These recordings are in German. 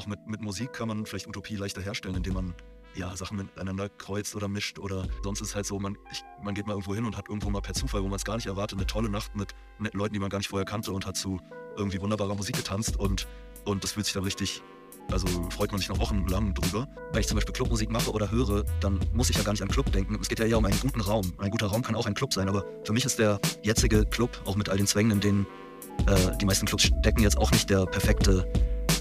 auch mit, mit Musik kann man vielleicht Utopie leichter herstellen, indem man ja, Sachen miteinander kreuzt oder mischt oder sonst ist es halt so, man, ich, man geht mal irgendwo hin und hat irgendwo mal per Zufall, wo man es gar nicht erwartet, eine tolle Nacht mit netten Leuten, die man gar nicht vorher kannte und hat zu irgendwie wunderbarer Musik getanzt und, und das fühlt sich dann richtig, also freut man sich noch wochenlang drüber. Wenn ich zum Beispiel Clubmusik mache oder höre, dann muss ich ja gar nicht an Club denken. Es geht ja eher um einen guten Raum. Ein guter Raum kann auch ein Club sein, aber für mich ist der jetzige Club, auch mit all den Zwängen, in denen äh, die meisten Clubs stecken, jetzt auch nicht der perfekte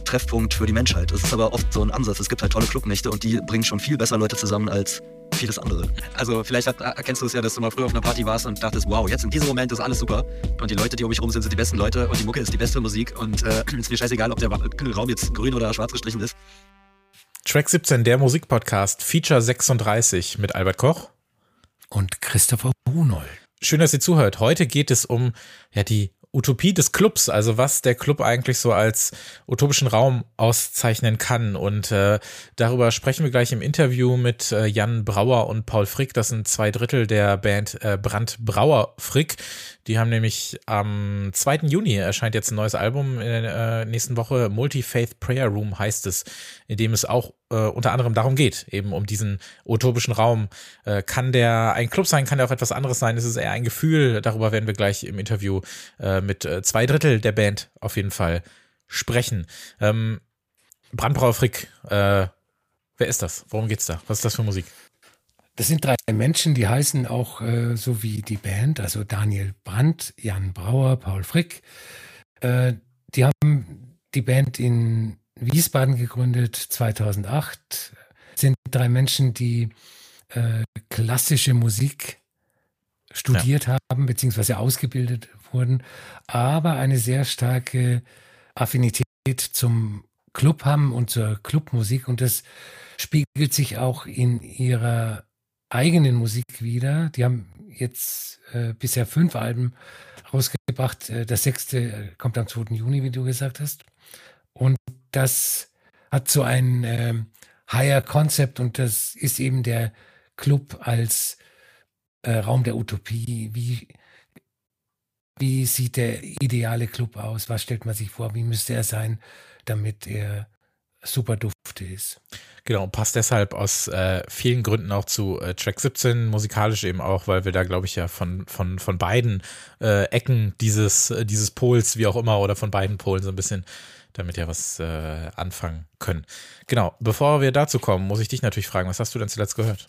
Treffpunkt für die Menschheit. Es ist aber oft so ein Ansatz. Es gibt halt tolle Clubnächte und die bringen schon viel besser Leute zusammen als vieles andere. Also vielleicht hat, erkennst du es ja, dass du mal früher auf einer Party warst und dachtest, wow, jetzt in diesem Moment ist alles super und die Leute, die um mich rum sind, sind die besten Leute und die Mucke ist die beste Musik und äh, ist mir scheißegal, ob der Raum jetzt grün oder schwarz gestrichen ist. Track 17, der Musikpodcast, Feature 36 mit Albert Koch und Christopher Bunold. Schön, dass ihr zuhört. Heute geht es um ja, die Utopie des Clubs, also was der Club eigentlich so als utopischen Raum auszeichnen kann. Und äh, darüber sprechen wir gleich im Interview mit äh, Jan Brauer und Paul Frick. Das sind zwei Drittel der Band äh, Brand Brauer Frick. Die haben nämlich am 2. Juni erscheint jetzt ein neues Album in der äh, nächsten Woche. Multi-Faith Prayer Room heißt es, in dem es auch äh, unter anderem darum geht, eben um diesen utopischen Raum. Äh, kann der ein Club sein, kann der auch etwas anderes sein? Ist es eher ein Gefühl? Darüber werden wir gleich im Interview äh, mit äh, zwei Drittel der Band auf jeden Fall sprechen. Ähm, Brandbrauer Frick, wer ist das? Worum geht's da? Was ist das für Musik? Das sind drei Menschen, die heißen auch äh, so wie die Band, also Daniel Brandt, Jan Brauer, Paul Frick. Äh, die haben die Band in Wiesbaden gegründet 2008. Sind drei Menschen, die äh, klassische Musik studiert ja. haben, beziehungsweise ausgebildet wurden, aber eine sehr starke Affinität zum Club haben und zur Clubmusik. Und das spiegelt sich auch in ihrer eigenen Musik wieder. Die haben jetzt äh, bisher fünf Alben rausgebracht. Äh, das sechste kommt am 2. Juni, wie du gesagt hast. Und das hat so ein äh, Higher Concept und das ist eben der Club als äh, Raum der Utopie. Wie, wie sieht der ideale Club aus? Was stellt man sich vor? Wie müsste er sein, damit er super dufte ist? Genau, passt deshalb aus äh, vielen Gründen auch zu äh, Track 17, musikalisch eben auch, weil wir da, glaube ich, ja von, von, von beiden äh, Ecken dieses, äh, dieses Pols, wie auch immer, oder von beiden Polen so ein bisschen damit ja was äh, anfangen können. Genau, bevor wir dazu kommen, muss ich dich natürlich fragen, was hast du denn zuletzt gehört?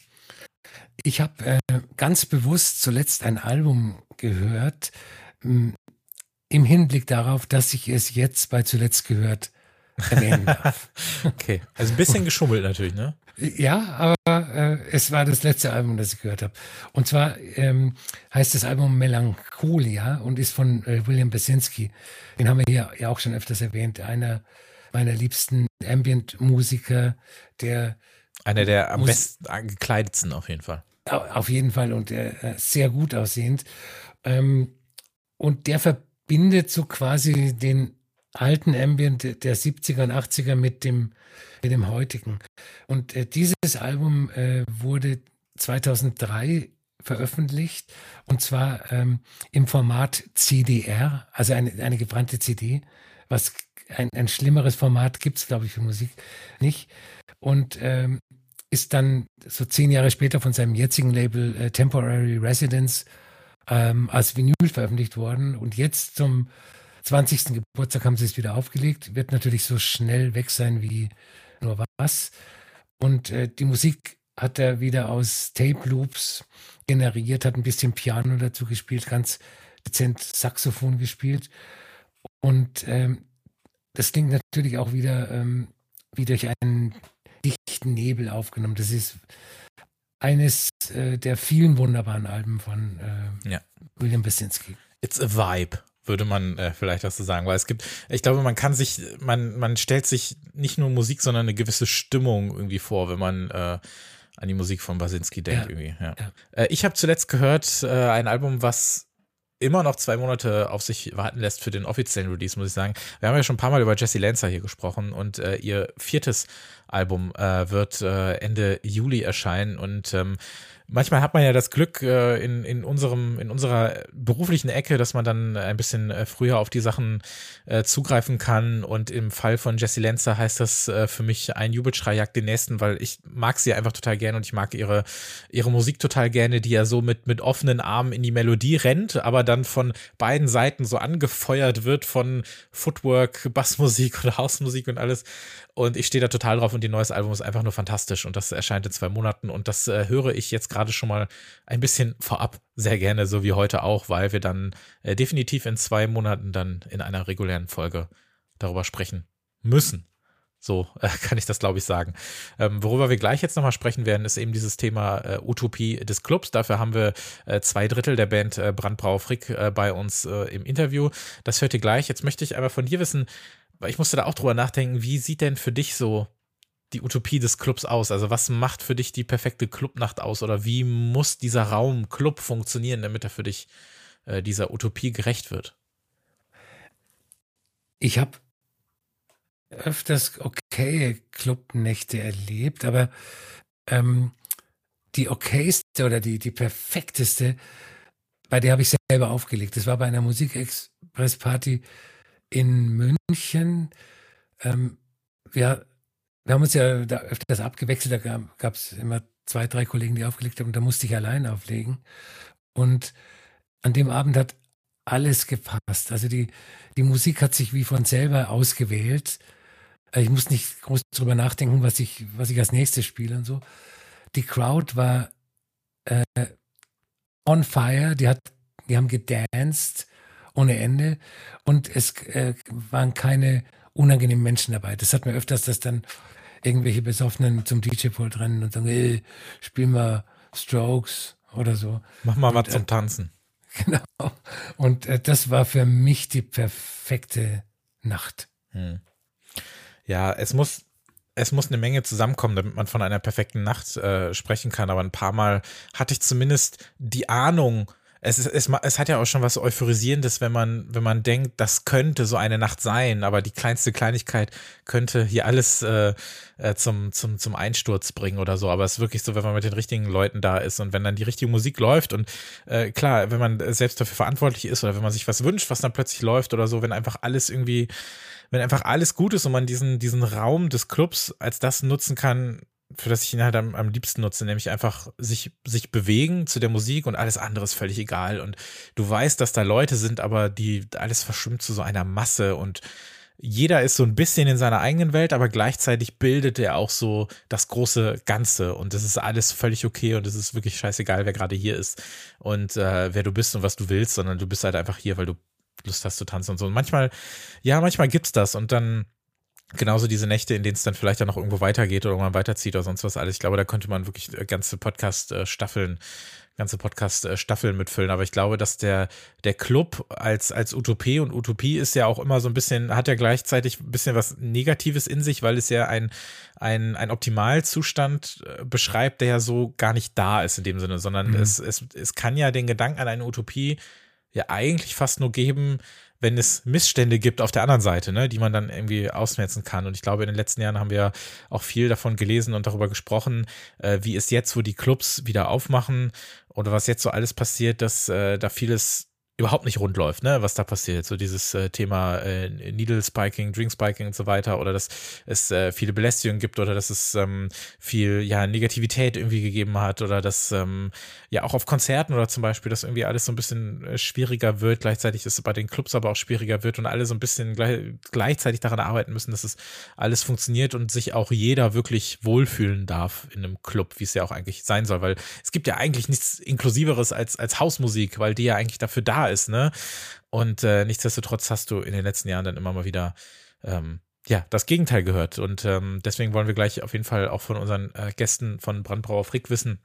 Ich habe äh, ganz bewusst zuletzt ein Album gehört, mh, im Hinblick darauf, dass ich es jetzt bei zuletzt gehört erwähnen darf. okay, also ein bisschen geschummelt natürlich, ne? Ja, aber äh, es war das letzte Album, das ich gehört habe. Und zwar ähm, heißt das Album Melancholia und ist von äh, William Basinski. Den haben wir hier ja auch schon öfters erwähnt. Einer meiner liebsten Ambient-Musiker, der einer der am besten gekleidetsten auf jeden Fall. Auf jeden Fall und äh, sehr gut aussehend. Ähm, und der verbindet so quasi den alten Ambient der 70er und 80er mit dem, mit dem heutigen. Und äh, dieses Album äh, wurde 2003 veröffentlicht und zwar ähm, im Format CDR, also eine, eine gebrannte CD, was ein, ein schlimmeres Format gibt es, glaube ich, für Musik nicht. Und ähm, ist dann so zehn Jahre später von seinem jetzigen Label äh, Temporary Residence ähm, als Vinyl veröffentlicht worden. Und jetzt zum 20. Geburtstag haben sie es wieder aufgelegt. Wird natürlich so schnell weg sein wie nur was. Und äh, die Musik hat er wieder aus Tape Loops generiert, hat ein bisschen Piano dazu gespielt, ganz dezent Saxophon gespielt. Und ähm, das klingt natürlich auch wieder ähm, wie durch einen dichten Nebel aufgenommen. Das ist eines äh, der vielen wunderbaren Alben von äh, ja. William Basinski. It's a vibe würde man äh, vielleicht auch so sagen, weil es gibt, ich glaube, man kann sich, man, man stellt sich nicht nur Musik, sondern eine gewisse Stimmung irgendwie vor, wenn man äh, an die Musik von Basinski denkt ja, irgendwie. Ja. ja. Äh, ich habe zuletzt gehört äh, ein Album, was immer noch zwei Monate auf sich warten lässt für den offiziellen Release, muss ich sagen. Wir haben ja schon ein paar Mal über Jesse Lancer hier gesprochen und äh, ihr viertes Album äh, wird äh, Ende Juli erscheinen und ähm, manchmal hat man ja das Glück äh, in, in unserem, in unserer beruflichen Ecke, dass man dann ein bisschen äh, früher auf die Sachen äh, zugreifen kann. Und im Fall von Jessie Lenzer heißt das äh, für mich ein Jubelschrei jagt den nächsten, weil ich mag sie einfach total gerne und ich mag ihre, ihre Musik total gerne, die ja so mit, mit offenen Armen in die Melodie rennt, aber dann von beiden Seiten so angefeuert wird von Footwork, Bassmusik oder Hausmusik und alles. Und ich stehe da total drauf und ihr neues Album ist einfach nur fantastisch und das erscheint in zwei Monaten und das äh, höre ich jetzt gerade schon mal ein bisschen vorab sehr gerne, so wie heute auch, weil wir dann äh, definitiv in zwei Monaten dann in einer regulären Folge darüber sprechen müssen. So äh, kann ich das, glaube ich, sagen. Ähm, worüber wir gleich jetzt nochmal sprechen werden, ist eben dieses Thema äh, Utopie des Clubs. Dafür haben wir äh, zwei Drittel der Band äh, Brandbrau Frick äh, bei uns äh, im Interview. Das hört ihr gleich. Jetzt möchte ich aber von dir wissen, weil ich musste da auch drüber nachdenken, wie sieht denn für dich so die Utopie des Clubs aus? Also was macht für dich die perfekte Clubnacht aus oder wie muss dieser Raum Club funktionieren, damit er für dich äh, dieser Utopie gerecht wird? Ich habe öfters okay Clubnächte erlebt, aber ähm, die okayste oder die, die perfekteste, bei der habe ich selber aufgelegt. Das war bei einer Musikexpress-Party in München. Ähm, wir, wir haben uns ja da öfters abgewechselt, da gab es immer zwei, drei Kollegen, die aufgelegt haben, und da musste ich allein auflegen. Und an dem Abend hat alles gepasst. Also die, die Musik hat sich wie von selber ausgewählt. Äh, ich muss nicht groß drüber nachdenken, was ich, was ich als nächstes spiele und so. Die Crowd war äh, on fire, die hat, die haben gedanced ohne Ende und es äh, waren keine unangenehmen Menschen dabei. Das hat man öfters, dass dann irgendwelche Besoffenen zum DJ-Pult rennen und sagen, ey, spiel mal Strokes oder so. Mach mal und, was zum Tanzen. Genau. Und äh, das war für mich die perfekte Nacht. Hm. Ja, es muss, es muss eine Menge zusammenkommen, damit man von einer perfekten Nacht äh, sprechen kann. Aber ein paar Mal hatte ich zumindest die Ahnung, es, ist, es, es hat ja auch schon was Euphorisierendes, wenn man, wenn man denkt, das könnte so eine Nacht sein, aber die kleinste Kleinigkeit könnte hier alles äh, äh, zum, zum, zum Einsturz bringen oder so. Aber es ist wirklich so, wenn man mit den richtigen Leuten da ist und wenn dann die richtige Musik läuft und äh, klar, wenn man selbst dafür verantwortlich ist oder wenn man sich was wünscht, was dann plötzlich läuft oder so, wenn einfach alles irgendwie, wenn einfach alles gut ist und man diesen, diesen Raum des Clubs als das nutzen kann, für das ich ihn halt am, am liebsten nutze, nämlich einfach sich, sich bewegen zu der Musik und alles andere ist völlig egal. Und du weißt, dass da Leute sind, aber die alles verschwimmt zu so einer Masse und jeder ist so ein bisschen in seiner eigenen Welt, aber gleichzeitig bildet er auch so das große Ganze und es ist alles völlig okay und es ist wirklich scheißegal, wer gerade hier ist und äh, wer du bist und was du willst, sondern du bist halt einfach hier, weil du Lust hast zu tanzen und so. Und manchmal, ja, manchmal gibt's das und dann genauso diese Nächte, in denen es dann vielleicht auch noch irgendwo weitergeht oder man weiterzieht oder sonst was alles. Ich glaube, da könnte man wirklich äh, ganze Podcast-Staffeln, ganze Podcast-Staffeln mitfüllen. Aber ich glaube, dass der, der Club als, als Utopie und Utopie ist ja auch immer so ein bisschen, hat ja gleichzeitig ein bisschen was Negatives in sich, weil es ja ein, ein, ein Optimalzustand äh, beschreibt, der ja so gar nicht da ist in dem Sinne, sondern mhm. es, es, es kann ja den Gedanken an eine Utopie ja eigentlich fast nur geben, wenn es Missstände gibt auf der anderen Seite, ne, die man dann irgendwie ausmerzen kann. Und ich glaube, in den letzten Jahren haben wir auch viel davon gelesen und darüber gesprochen, äh, wie es jetzt, wo die Clubs wieder aufmachen oder was jetzt so alles passiert, dass äh, da vieles überhaupt nicht rund läuft, ne, was da passiert. So dieses äh, Thema äh, Needle Spiking, Drink Spiking und so weiter oder dass es äh, viele Belästigungen gibt oder dass es ähm, viel ja Negativität irgendwie gegeben hat oder dass ähm, ja auch auf Konzerten oder zum Beispiel, dass irgendwie alles so ein bisschen äh, schwieriger wird. Gleichzeitig ist es bei den Clubs aber auch schwieriger wird und alle so ein bisschen gleich, gleichzeitig daran arbeiten müssen, dass es alles funktioniert und sich auch jeder wirklich wohlfühlen darf in einem Club, wie es ja auch eigentlich sein soll, weil es gibt ja eigentlich nichts inklusiveres als als Hausmusik, weil die ja eigentlich dafür da ist, ne? Und äh, nichtsdestotrotz hast du in den letzten Jahren dann immer mal wieder ähm, ja, das Gegenteil gehört. Und ähm, deswegen wollen wir gleich auf jeden Fall auch von unseren äh, Gästen von Brandbrauer Frick wissen,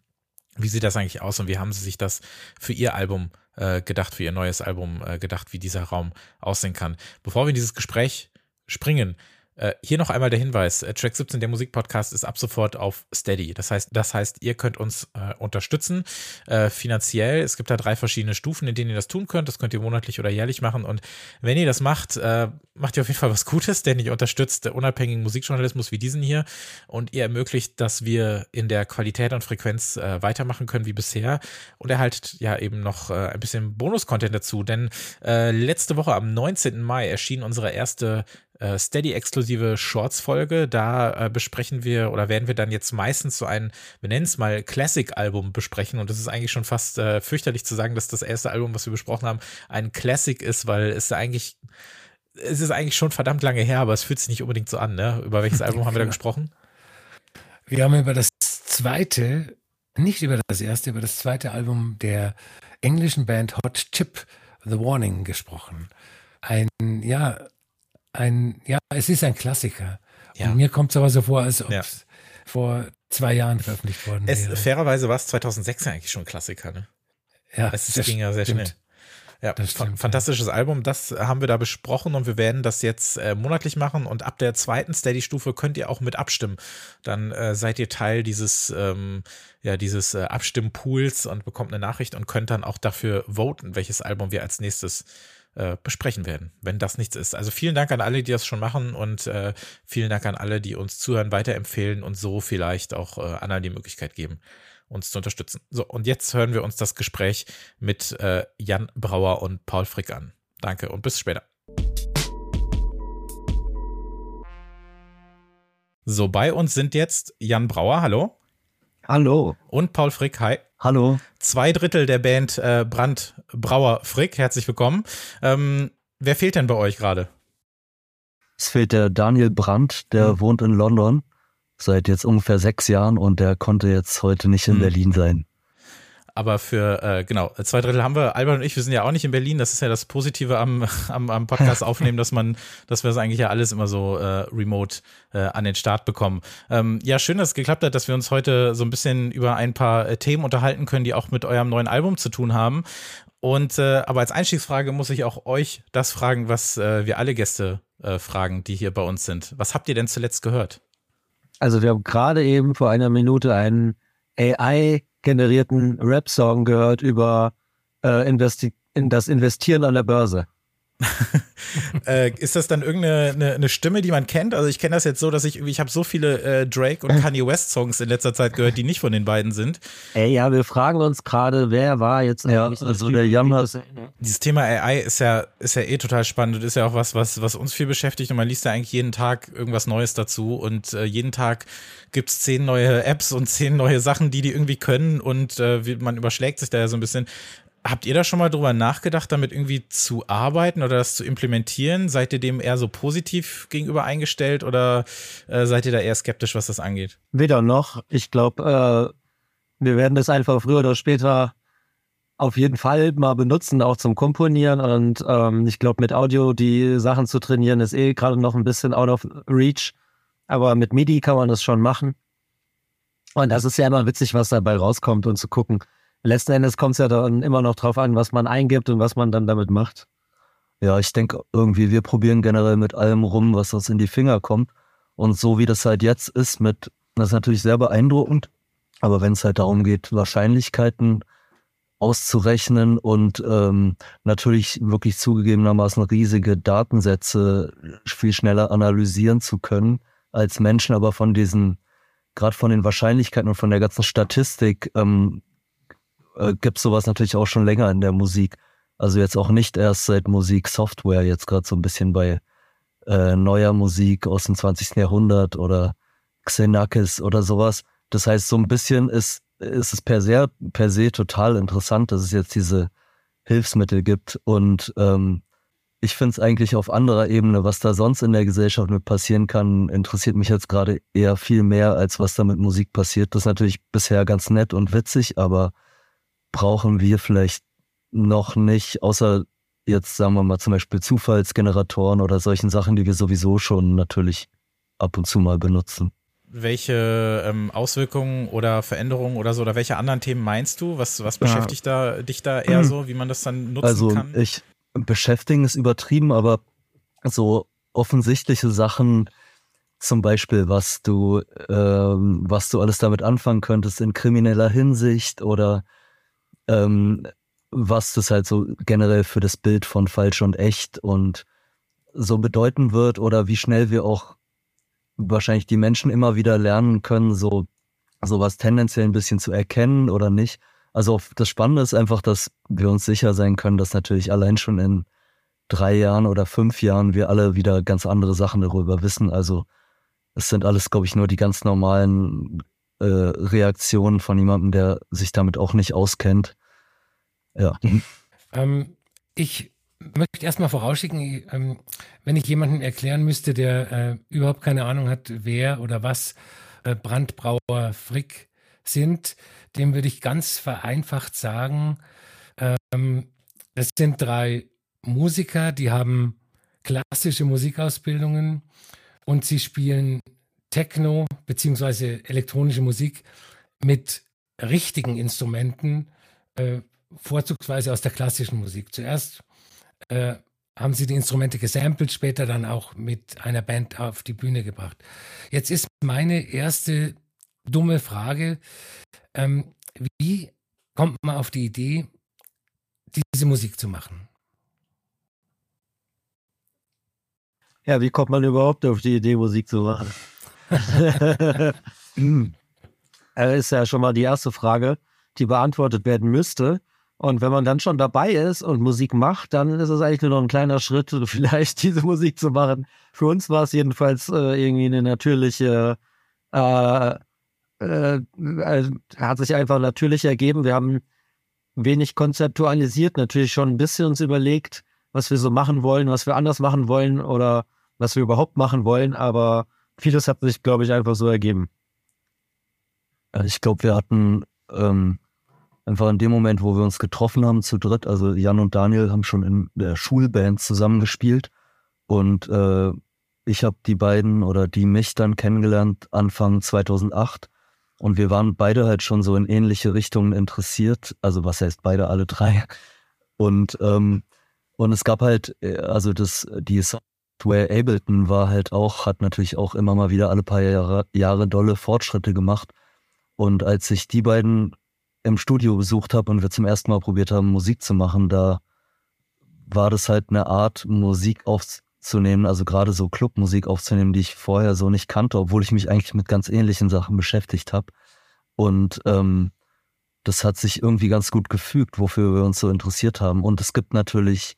wie sieht das eigentlich aus und wie haben sie sich das für ihr Album äh, gedacht, für ihr neues Album äh, gedacht, wie dieser Raum aussehen kann. Bevor wir in dieses Gespräch springen, hier noch einmal der Hinweis: äh, Track 17, der Musikpodcast, ist ab sofort auf Steady. Das heißt, das heißt, ihr könnt uns äh, unterstützen äh, finanziell. Es gibt da drei verschiedene Stufen, in denen ihr das tun könnt. Das könnt ihr monatlich oder jährlich machen. Und wenn ihr das macht, äh, macht ihr auf jeden Fall was Gutes, denn ihr unterstützt unabhängigen Musikjournalismus wie diesen hier und ihr ermöglicht, dass wir in der Qualität und Frequenz äh, weitermachen können wie bisher und erhaltet ja eben noch ein bisschen Bonus-Content dazu. Denn letzte Woche am 19. Mai erschien unsere erste äh, Steady-exklusive Shorts-Folge. Da äh, besprechen wir oder werden wir dann jetzt meistens so ein, wir nennen es mal Classic-Album besprechen. Und das ist eigentlich schon fast äh, fürchterlich zu sagen, dass das erste Album, was wir besprochen haben, ein Classic ist, weil es eigentlich, es ist eigentlich schon verdammt lange her, aber es fühlt sich nicht unbedingt so an. Ne? Über welches Album haben wir da gesprochen? Wir haben über das zweite, nicht über das erste, über das zweite Album der englischen Band Hot Chip, The Warning, gesprochen. Ein, ja, ein, ja, es ist ein Klassiker. Ja. Und mir kommt es aber so vor, als ob es ja. vor zwei Jahren veröffentlicht worden es, wäre. Fairerweise war es 2006 eigentlich schon ein Klassiker, ne? Ja, es ging ja sehr stimmt. schnell. Ja, stimmt, fantastisches ja. Album. Das haben wir da besprochen und wir werden das jetzt äh, monatlich machen und ab der zweiten Steady-Stufe könnt ihr auch mit abstimmen. Dann äh, seid ihr Teil dieses, ähm, ja, dieses äh, Abstimmpools und bekommt eine Nachricht und könnt dann auch dafür voten, welches Album wir als nächstes äh, besprechen werden, wenn das nichts ist. Also vielen Dank an alle, die das schon machen und äh, vielen Dank an alle, die uns zuhören, weiterempfehlen und so vielleicht auch äh, anderen die Möglichkeit geben, uns zu unterstützen. So, und jetzt hören wir uns das Gespräch mit äh, Jan Brauer und Paul Frick an. Danke und bis später. So, bei uns sind jetzt Jan Brauer, hallo. Hallo. Und Paul Frick, hi. Hallo. Zwei Drittel der Band äh, Brand Brauer Frick, herzlich willkommen. Ähm, wer fehlt denn bei euch gerade? Es fehlt der Daniel Brandt, der mhm. wohnt in London seit jetzt ungefähr sechs Jahren und der konnte jetzt heute nicht in mhm. Berlin sein. Aber für, äh, genau, zwei Drittel haben wir. Albert und ich, wir sind ja auch nicht in Berlin. Das ist ja das Positive am, am, am Podcast aufnehmen, dass man, dass wir das eigentlich ja alles immer so äh, remote äh, an den Start bekommen. Ähm, ja, schön, dass es geklappt hat, dass wir uns heute so ein bisschen über ein paar äh, Themen unterhalten können, die auch mit eurem neuen Album zu tun haben. Und äh, aber als Einstiegsfrage muss ich auch euch das fragen, was äh, wir alle Gäste äh, fragen, die hier bei uns sind. Was habt ihr denn zuletzt gehört? Also wir haben gerade eben vor einer Minute einen AI generierten Rap-Song gehört über äh, Investi in das Investieren an der Börse. äh, ist das dann irgendeine eine, eine, Stimme, die man kennt? Also ich kenne das jetzt so, dass ich ich habe so viele äh, Drake und Kanye West Songs in letzter Zeit gehört, die nicht von den beiden sind. Ey, ja, wir fragen uns gerade, wer war jetzt ja, also der Jammer. Dieses Thema AI ist ja ist ja eh total spannend und ist ja auch was was was uns viel beschäftigt und man liest ja eigentlich jeden Tag irgendwas Neues dazu und äh, jeden Tag gibt es zehn neue Apps und zehn neue Sachen, die die irgendwie können und äh, man überschlägt sich da ja so ein bisschen. Habt ihr da schon mal drüber nachgedacht, damit irgendwie zu arbeiten oder das zu implementieren? Seid ihr dem eher so positiv gegenüber eingestellt oder äh, seid ihr da eher skeptisch, was das angeht? Weder noch. Ich glaube, äh, wir werden das einfach früher oder später auf jeden Fall mal benutzen, auch zum Komponieren. Und ähm, ich glaube, mit Audio die Sachen zu trainieren, ist eh gerade noch ein bisschen out of reach. Aber mit MIDI kann man das schon machen. Und das ist ja immer witzig, was dabei rauskommt und zu gucken letzten Endes kommt es ja dann immer noch drauf an, was man eingibt und was man dann damit macht. Ja, ich denke irgendwie, wir probieren generell mit allem rum, was uns in die Finger kommt. Und so wie das halt jetzt ist, mit, das ist natürlich sehr beeindruckend. Aber wenn es halt darum geht, Wahrscheinlichkeiten auszurechnen und ähm, natürlich wirklich zugegebenermaßen riesige Datensätze viel schneller analysieren zu können als Menschen, aber von diesen, gerade von den Wahrscheinlichkeiten und von der ganzen Statistik ähm, äh, gibt sowas natürlich auch schon länger in der Musik. Also jetzt auch nicht erst seit Musiksoftware, jetzt gerade so ein bisschen bei äh, neuer Musik aus dem 20. Jahrhundert oder Xenakis oder sowas. Das heißt, so ein bisschen ist, ist es per se, per se total interessant, dass es jetzt diese Hilfsmittel gibt. Und ähm, ich finde es eigentlich auf anderer Ebene, was da sonst in der Gesellschaft mit passieren kann, interessiert mich jetzt gerade eher viel mehr, als was da mit Musik passiert. Das ist natürlich bisher ganz nett und witzig, aber brauchen wir vielleicht noch nicht, außer jetzt sagen wir mal zum Beispiel Zufallsgeneratoren oder solchen Sachen, die wir sowieso schon natürlich ab und zu mal benutzen. Welche ähm, Auswirkungen oder Veränderungen oder so oder welche anderen Themen meinst du? Was, was beschäftigt ja. da, dich da eher so, wie man das dann nutzen also, kann? Also ich beschäftigen ist übertrieben, aber so offensichtliche Sachen zum Beispiel, was du, ähm, was du alles damit anfangen könntest in krimineller Hinsicht oder ähm, was das halt so generell für das Bild von falsch und echt und so bedeuten wird oder wie schnell wir auch wahrscheinlich die Menschen immer wieder lernen können, so sowas tendenziell ein bisschen zu erkennen oder nicht. Also das Spannende ist einfach, dass wir uns sicher sein können, dass natürlich allein schon in drei Jahren oder fünf Jahren wir alle wieder ganz andere Sachen darüber wissen. Also es sind alles, glaube ich, nur die ganz normalen äh, Reaktionen von jemandem, der sich damit auch nicht auskennt. Ja. Ähm, ich möchte erstmal vorausschicken, ähm, wenn ich jemanden erklären müsste, der äh, überhaupt keine Ahnung hat, wer oder was äh, Brandbrauer Frick sind, dem würde ich ganz vereinfacht sagen, ähm, es sind drei Musiker, die haben klassische Musikausbildungen und sie spielen Techno bzw. elektronische Musik mit richtigen Instrumenten, äh, vorzugsweise aus der klassischen Musik. Zuerst äh, haben sie die Instrumente gesampelt, später dann auch mit einer Band auf die Bühne gebracht. Jetzt ist meine erste dumme Frage, ähm, wie kommt man auf die Idee, diese Musik zu machen? Ja, wie kommt man überhaupt auf die Idee, Musik zu machen? Das ist ja schon mal die erste Frage, die beantwortet werden müsste. Und wenn man dann schon dabei ist und Musik macht, dann ist es eigentlich nur noch ein kleiner Schritt, vielleicht diese Musik zu machen. Für uns war es jedenfalls äh, irgendwie eine natürliche, äh, äh, äh, hat sich einfach natürlich ergeben. Wir haben wenig konzeptualisiert, natürlich schon ein bisschen uns überlegt, was wir so machen wollen, was wir anders machen wollen oder was wir überhaupt machen wollen, aber vieles hat sich, glaube ich, einfach so ergeben. Ich glaube, wir hatten ähm, einfach in dem Moment, wo wir uns getroffen haben zu dritt, also Jan und Daniel haben schon in der Schulband zusammengespielt und äh, ich habe die beiden oder die mich dann kennengelernt Anfang 2008 und wir waren beide halt schon so in ähnliche Richtungen interessiert, also was heißt beide, alle drei und ähm, und es gab halt, äh, also das, die Software Ableton war halt auch, hat natürlich auch immer mal wieder alle paar Jahre, Jahre dolle Fortschritte gemacht. Und als ich die beiden im Studio besucht habe und wir zum ersten Mal probiert haben, Musik zu machen, da war das halt eine Art, Musik aufzunehmen, also gerade so Clubmusik aufzunehmen, die ich vorher so nicht kannte, obwohl ich mich eigentlich mit ganz ähnlichen Sachen beschäftigt habe. Und ähm, das hat sich irgendwie ganz gut gefügt, wofür wir uns so interessiert haben. Und es gibt natürlich,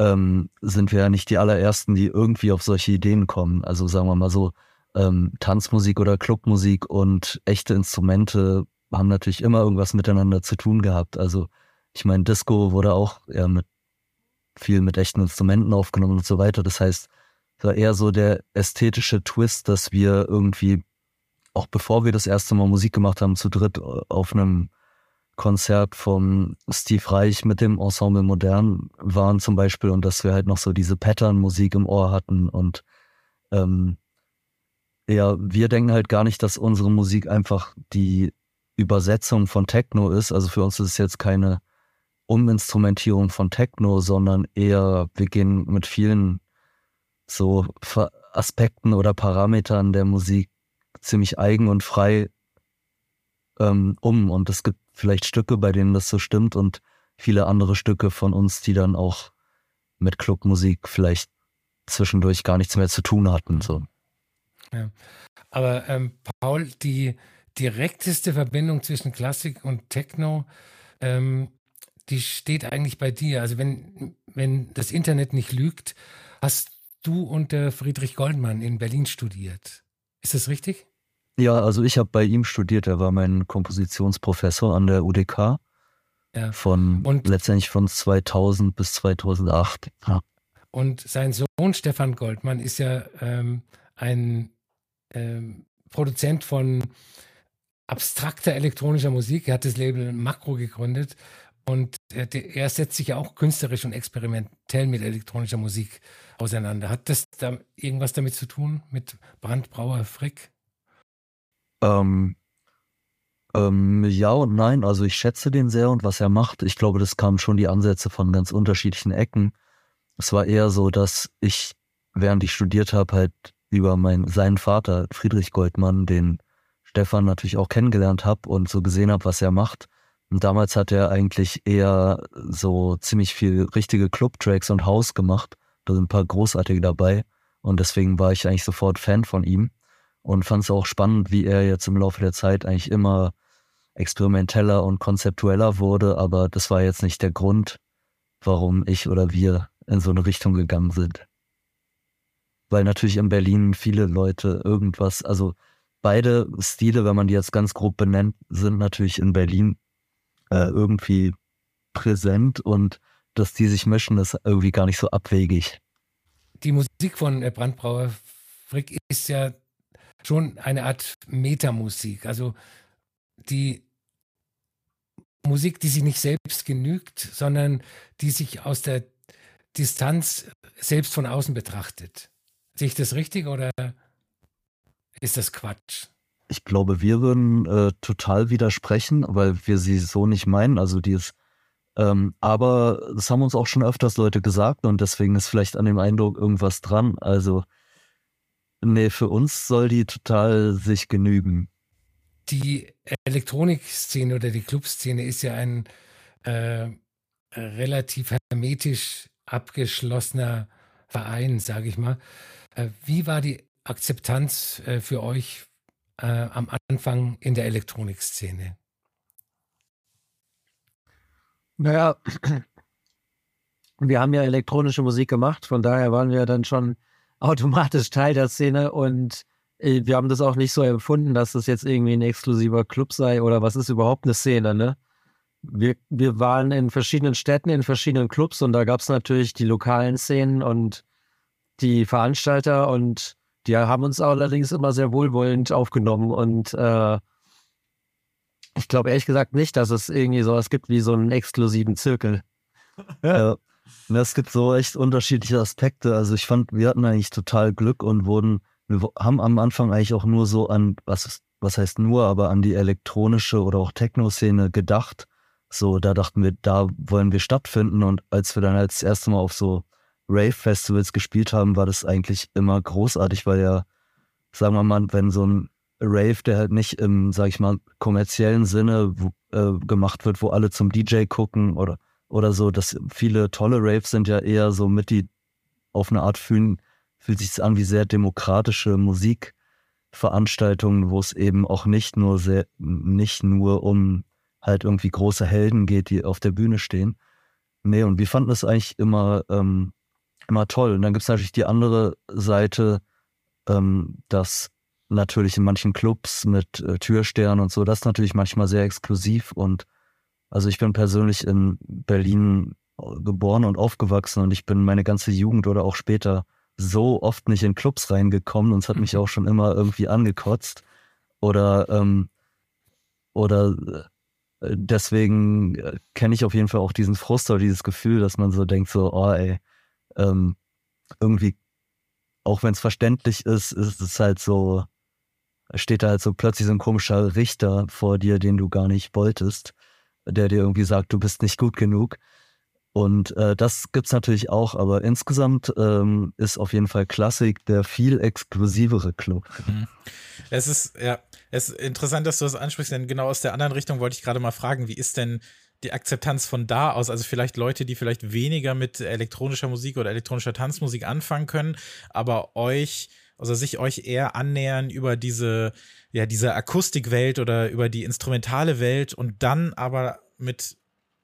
ähm, sind wir ja nicht die allerersten, die irgendwie auf solche Ideen kommen. Also sagen wir mal so, ähm, Tanzmusik oder Clubmusik und echte Instrumente haben natürlich immer irgendwas miteinander zu tun gehabt. Also ich meine, Disco wurde auch eher mit viel mit echten Instrumenten aufgenommen und so weiter. Das heißt, es war eher so der ästhetische Twist, dass wir irgendwie, auch bevor wir das erste Mal Musik gemacht haben, zu dritt äh, auf einem Konzert von Steve Reich mit dem Ensemble Modern waren zum Beispiel und dass wir halt noch so diese Pattern-Musik im Ohr hatten und ähm, ja, wir denken halt gar nicht, dass unsere Musik einfach die Übersetzung von Techno ist. Also für uns ist es jetzt keine Uminstrumentierung von Techno, sondern eher, wir gehen mit vielen so Aspekten oder Parametern der Musik ziemlich eigen und frei ähm, um. Und es gibt vielleicht Stücke, bei denen das so stimmt und viele andere Stücke von uns, die dann auch mit Clubmusik vielleicht zwischendurch gar nichts mehr zu tun hatten. So. Ja. Aber ähm, Paul, die direkteste Verbindung zwischen Klassik und Techno, ähm, die steht eigentlich bei dir. Also wenn, wenn das Internet nicht lügt, hast du unter Friedrich Goldmann in Berlin studiert. Ist das richtig? Ja, also ich habe bei ihm studiert. Er war mein Kompositionsprofessor an der UDK. Ja. Von und, letztendlich von 2000 bis 2008. Ja. Und sein Sohn Stefan Goldmann ist ja ähm, ein ähm, Produzent von abstrakter elektronischer Musik. Er hat das Label Makro gegründet und er, er, setzt sich ja auch künstlerisch und experimentell mit elektronischer Musik auseinander. Hat das da irgendwas damit zu tun, mit Brandbrauer Frick? Ähm, ähm, ja und nein. Also ich schätze den sehr und was er macht. Ich glaube, das kamen schon die Ansätze von ganz unterschiedlichen Ecken. Es war eher so, dass ich, während ich studiert habe, halt über mein, seinen Vater, Friedrich Goldmann, den Stefan natürlich auch kennengelernt habe und so gesehen habe, was er macht. Und damals hat er eigentlich eher so ziemlich viel richtige Club-Tracks und House gemacht. Da sind ein paar großartige dabei. Und deswegen war ich eigentlich sofort Fan von ihm und fand es auch spannend, wie er jetzt im Laufe der Zeit eigentlich immer experimenteller und konzeptueller wurde. Aber das war jetzt nicht der Grund, warum ich oder wir in so eine Richtung gegangen sind. Weil natürlich in Berlin viele Leute irgendwas, also beide Stile, wenn man die jetzt ganz grob benennt, sind natürlich in Berlin äh, irgendwie präsent und dass die sich mischen, ist irgendwie gar nicht so abwegig. Die Musik von äh, Brandbrauer Frick ist ja schon eine Art Metamusik, also die Musik, die sich nicht selbst genügt, sondern die sich aus der Distanz selbst von außen betrachtet. Sehe ich das richtig oder ist das Quatsch? Ich glaube, wir würden äh, total widersprechen, weil wir sie so nicht meinen. Also die ist, ähm, aber das haben uns auch schon öfters Leute gesagt und deswegen ist vielleicht an dem Eindruck irgendwas dran. Also nee, für uns soll die total sich genügen. Die Elektronikszene oder die Clubszene ist ja ein äh, relativ hermetisch abgeschlossener Verein, sage ich mal. Äh, wie war die Akzeptanz äh, für euch äh, am Anfang in der Elektronikszene? Naja, wir haben ja elektronische Musik gemacht, von daher waren wir dann schon automatisch Teil der Szene und äh, wir haben das auch nicht so empfunden, dass das jetzt irgendwie ein exklusiver Club sei oder was ist überhaupt eine Szene, ne? Wir, wir waren in verschiedenen Städten, in verschiedenen Clubs und da gab es natürlich die lokalen Szenen und die Veranstalter und die haben uns allerdings immer sehr wohlwollend aufgenommen und äh, ich glaube ehrlich gesagt nicht, dass es irgendwie sowas gibt wie so einen exklusiven Zirkel. Ja. Es gibt so echt unterschiedliche Aspekte. Also ich fand, wir hatten eigentlich total Glück und wurden, wir haben am Anfang eigentlich auch nur so an, was, was heißt nur, aber an die elektronische oder auch Techno-Szene gedacht. So, da dachten wir, da wollen wir stattfinden. Und als wir dann als das erste Mal auf so Rave-Festivals gespielt haben, war das eigentlich immer großartig, weil ja, sagen wir mal, wenn so ein Rave, der halt nicht im, sag ich mal, kommerziellen Sinne äh, gemacht wird, wo alle zum DJ gucken oder, oder so, dass viele tolle Raves sind ja eher so mit die auf eine Art fühlen, fühlt sich an wie sehr demokratische Musikveranstaltungen, wo es eben auch nicht nur sehr, nicht nur um halt irgendwie große Helden geht, die auf der Bühne stehen. Nee, und wir fanden es eigentlich immer ähm, immer toll. Und dann gibt es natürlich die andere Seite, ähm, dass natürlich in manchen Clubs mit äh, Türstern und so, das ist natürlich manchmal sehr exklusiv. Und also ich bin persönlich in Berlin geboren und aufgewachsen und ich bin meine ganze Jugend oder auch später so oft nicht in Clubs reingekommen und es hat mich mhm. auch schon immer irgendwie angekotzt. Oder, ähm, oder äh, deswegen äh, kenne ich auf jeden Fall auch diesen Frust oder dieses Gefühl, dass man so denkt, so, oh ey, ähm, irgendwie, auch wenn es verständlich ist, ist es halt so, steht da halt so plötzlich so ein komischer Richter vor dir, den du gar nicht wolltest, der dir irgendwie sagt, du bist nicht gut genug. Und äh, das es natürlich auch, aber insgesamt ähm, ist auf jeden Fall Klassik der viel exklusivere Club. Mhm. Es ist, ja, es ist interessant, dass du das ansprichst, denn genau aus der anderen Richtung wollte ich gerade mal fragen, wie ist denn die Akzeptanz von da aus, also vielleicht Leute, die vielleicht weniger mit elektronischer Musik oder elektronischer Tanzmusik anfangen können, aber euch, also sich euch eher annähern über diese, ja, diese Akustikwelt oder über die instrumentale Welt und dann aber mit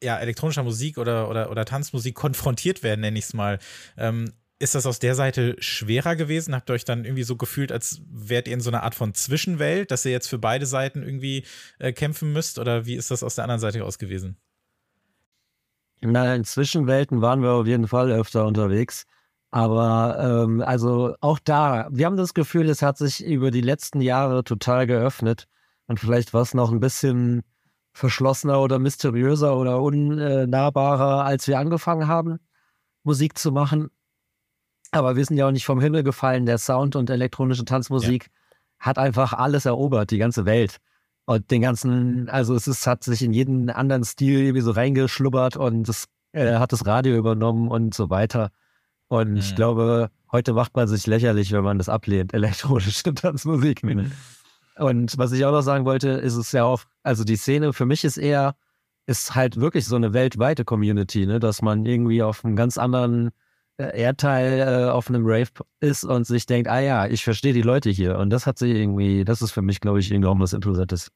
ja, elektronischer Musik oder, oder, oder Tanzmusik konfrontiert werden, nenne ich es mal. Ähm, ist das aus der Seite schwerer gewesen? Habt ihr euch dann irgendwie so gefühlt, als wärt ihr in so einer Art von Zwischenwelt, dass ihr jetzt für beide Seiten irgendwie äh, kämpfen müsst? Oder wie ist das aus der anderen Seite aus gewesen? Na, in Zwischenwelten waren wir auf jeden Fall öfter unterwegs. Aber ähm, also auch da, wir haben das Gefühl, es hat sich über die letzten Jahre total geöffnet. Und vielleicht war es noch ein bisschen verschlossener oder mysteriöser oder unnahbarer, als wir angefangen haben, Musik zu machen. Aber wir sind ja auch nicht vom Himmel gefallen. Der Sound und elektronische Tanzmusik ja. hat einfach alles erobert, die ganze Welt. Und den ganzen, also es ist, hat sich in jeden anderen Stil irgendwie so reingeschlubbert und es äh, hat das Radio übernommen und so weiter. Und mhm. ich glaube, heute macht man sich lächerlich, wenn man das ablehnt, elektronische Tanzmusik. Und was ich auch noch sagen wollte, ist es ja auch, also die Szene für mich ist eher, ist halt wirklich so eine weltweite Community, ne? dass man irgendwie auf einem ganz anderen äh, Erdteil äh, auf einem Rave ist und sich denkt, ah ja, ich verstehe die Leute hier. Und das hat sich irgendwie, das ist für mich, glaube ich, irgendwie auch was Interessantes.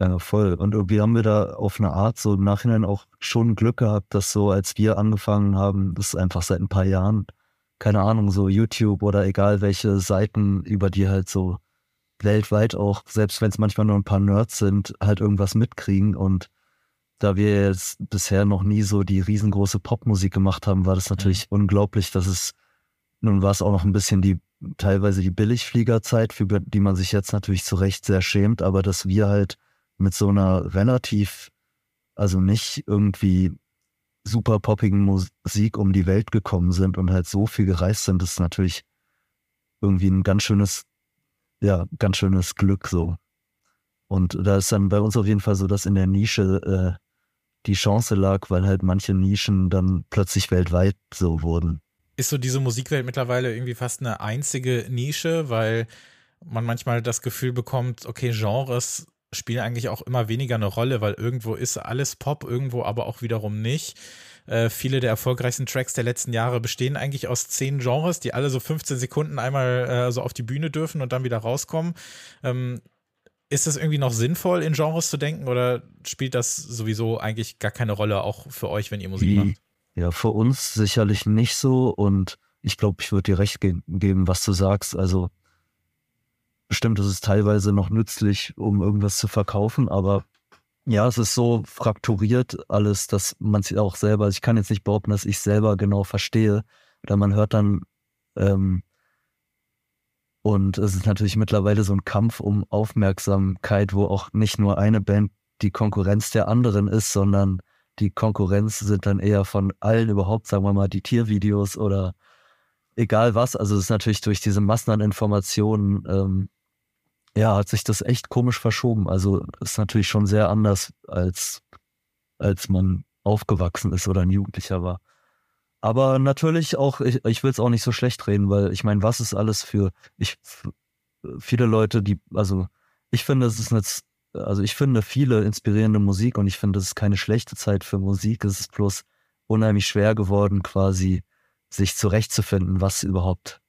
Ja, voll. Und irgendwie haben wir da auf eine Art so im Nachhinein auch schon Glück gehabt, dass so, als wir angefangen haben, das ist einfach seit ein paar Jahren, keine Ahnung, so YouTube oder egal welche Seiten, über die halt so weltweit auch, selbst wenn es manchmal nur ein paar Nerds sind, halt irgendwas mitkriegen. Und da wir jetzt bisher noch nie so die riesengroße Popmusik gemacht haben, war das natürlich mhm. unglaublich, dass es, nun war es auch noch ein bisschen die, teilweise die Billigfliegerzeit, für die man sich jetzt natürlich zu Recht sehr schämt, aber dass wir halt mit so einer relativ, also nicht irgendwie super poppigen Musik um die Welt gekommen sind und halt so viel gereist sind, ist natürlich irgendwie ein ganz schönes ja, ganz schönes Glück so. Und da ist dann bei uns auf jeden Fall so, dass in der Nische äh, die Chance lag, weil halt manche Nischen dann plötzlich weltweit so wurden. Ist so diese Musikwelt mittlerweile irgendwie fast eine einzige Nische, weil man manchmal das Gefühl bekommt, okay, Genres spielen eigentlich auch immer weniger eine Rolle, weil irgendwo ist alles Pop, irgendwo aber auch wiederum nicht. Äh, viele der erfolgreichsten Tracks der letzten Jahre bestehen eigentlich aus zehn Genres, die alle so 15 Sekunden einmal äh, so auf die Bühne dürfen und dann wieder rauskommen. Ähm, ist das irgendwie noch sinnvoll, in Genres zu denken oder spielt das sowieso eigentlich gar keine Rolle, auch für euch, wenn ihr Musik macht? Ja, für uns sicherlich nicht so und ich glaube, ich würde dir recht ge geben, was du sagst. Also bestimmt ist es teilweise noch nützlich, um irgendwas zu verkaufen, aber ja, es ist so frakturiert alles, dass man es auch selber, ich kann jetzt nicht behaupten, dass ich selber genau verstehe. Oder man hört dann, ähm, und es ist natürlich mittlerweile so ein Kampf um Aufmerksamkeit, wo auch nicht nur eine Band die Konkurrenz der anderen ist, sondern die Konkurrenz sind dann eher von allen überhaupt, sagen wir mal, die Tiervideos oder egal was. Also es ist natürlich durch diese Massen an Informationen ähm, ja, hat sich das echt komisch verschoben. Also ist natürlich schon sehr anders, als, als man aufgewachsen ist oder ein Jugendlicher war. Aber natürlich auch, ich, ich will es auch nicht so schlecht reden, weil ich meine, was ist alles für, ich, viele Leute, die, also ich finde, es ist jetzt, also ich finde viele inspirierende Musik und ich finde, es ist keine schlechte Zeit für Musik. Es ist bloß unheimlich schwer geworden, quasi sich zurechtzufinden, was überhaupt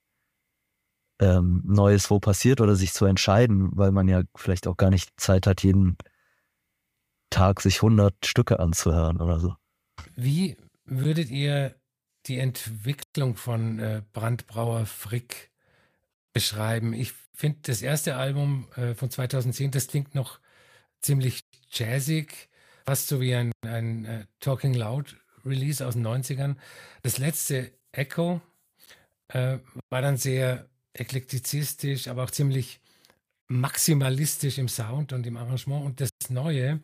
ähm, Neues wo passiert oder sich zu entscheiden, weil man ja vielleicht auch gar nicht Zeit hat, jeden Tag sich 100 Stücke anzuhören oder so. Wie würdet ihr die Entwicklung von äh, Brandbrauer Frick beschreiben? Ich finde das erste Album äh, von 2010, das klingt noch ziemlich jazzig, fast so wie ein, ein äh, Talking Loud Release aus den 90ern. Das letzte Echo äh, war dann sehr eklektizistisch, aber auch ziemlich maximalistisch im Sound und im Arrangement. Und das neue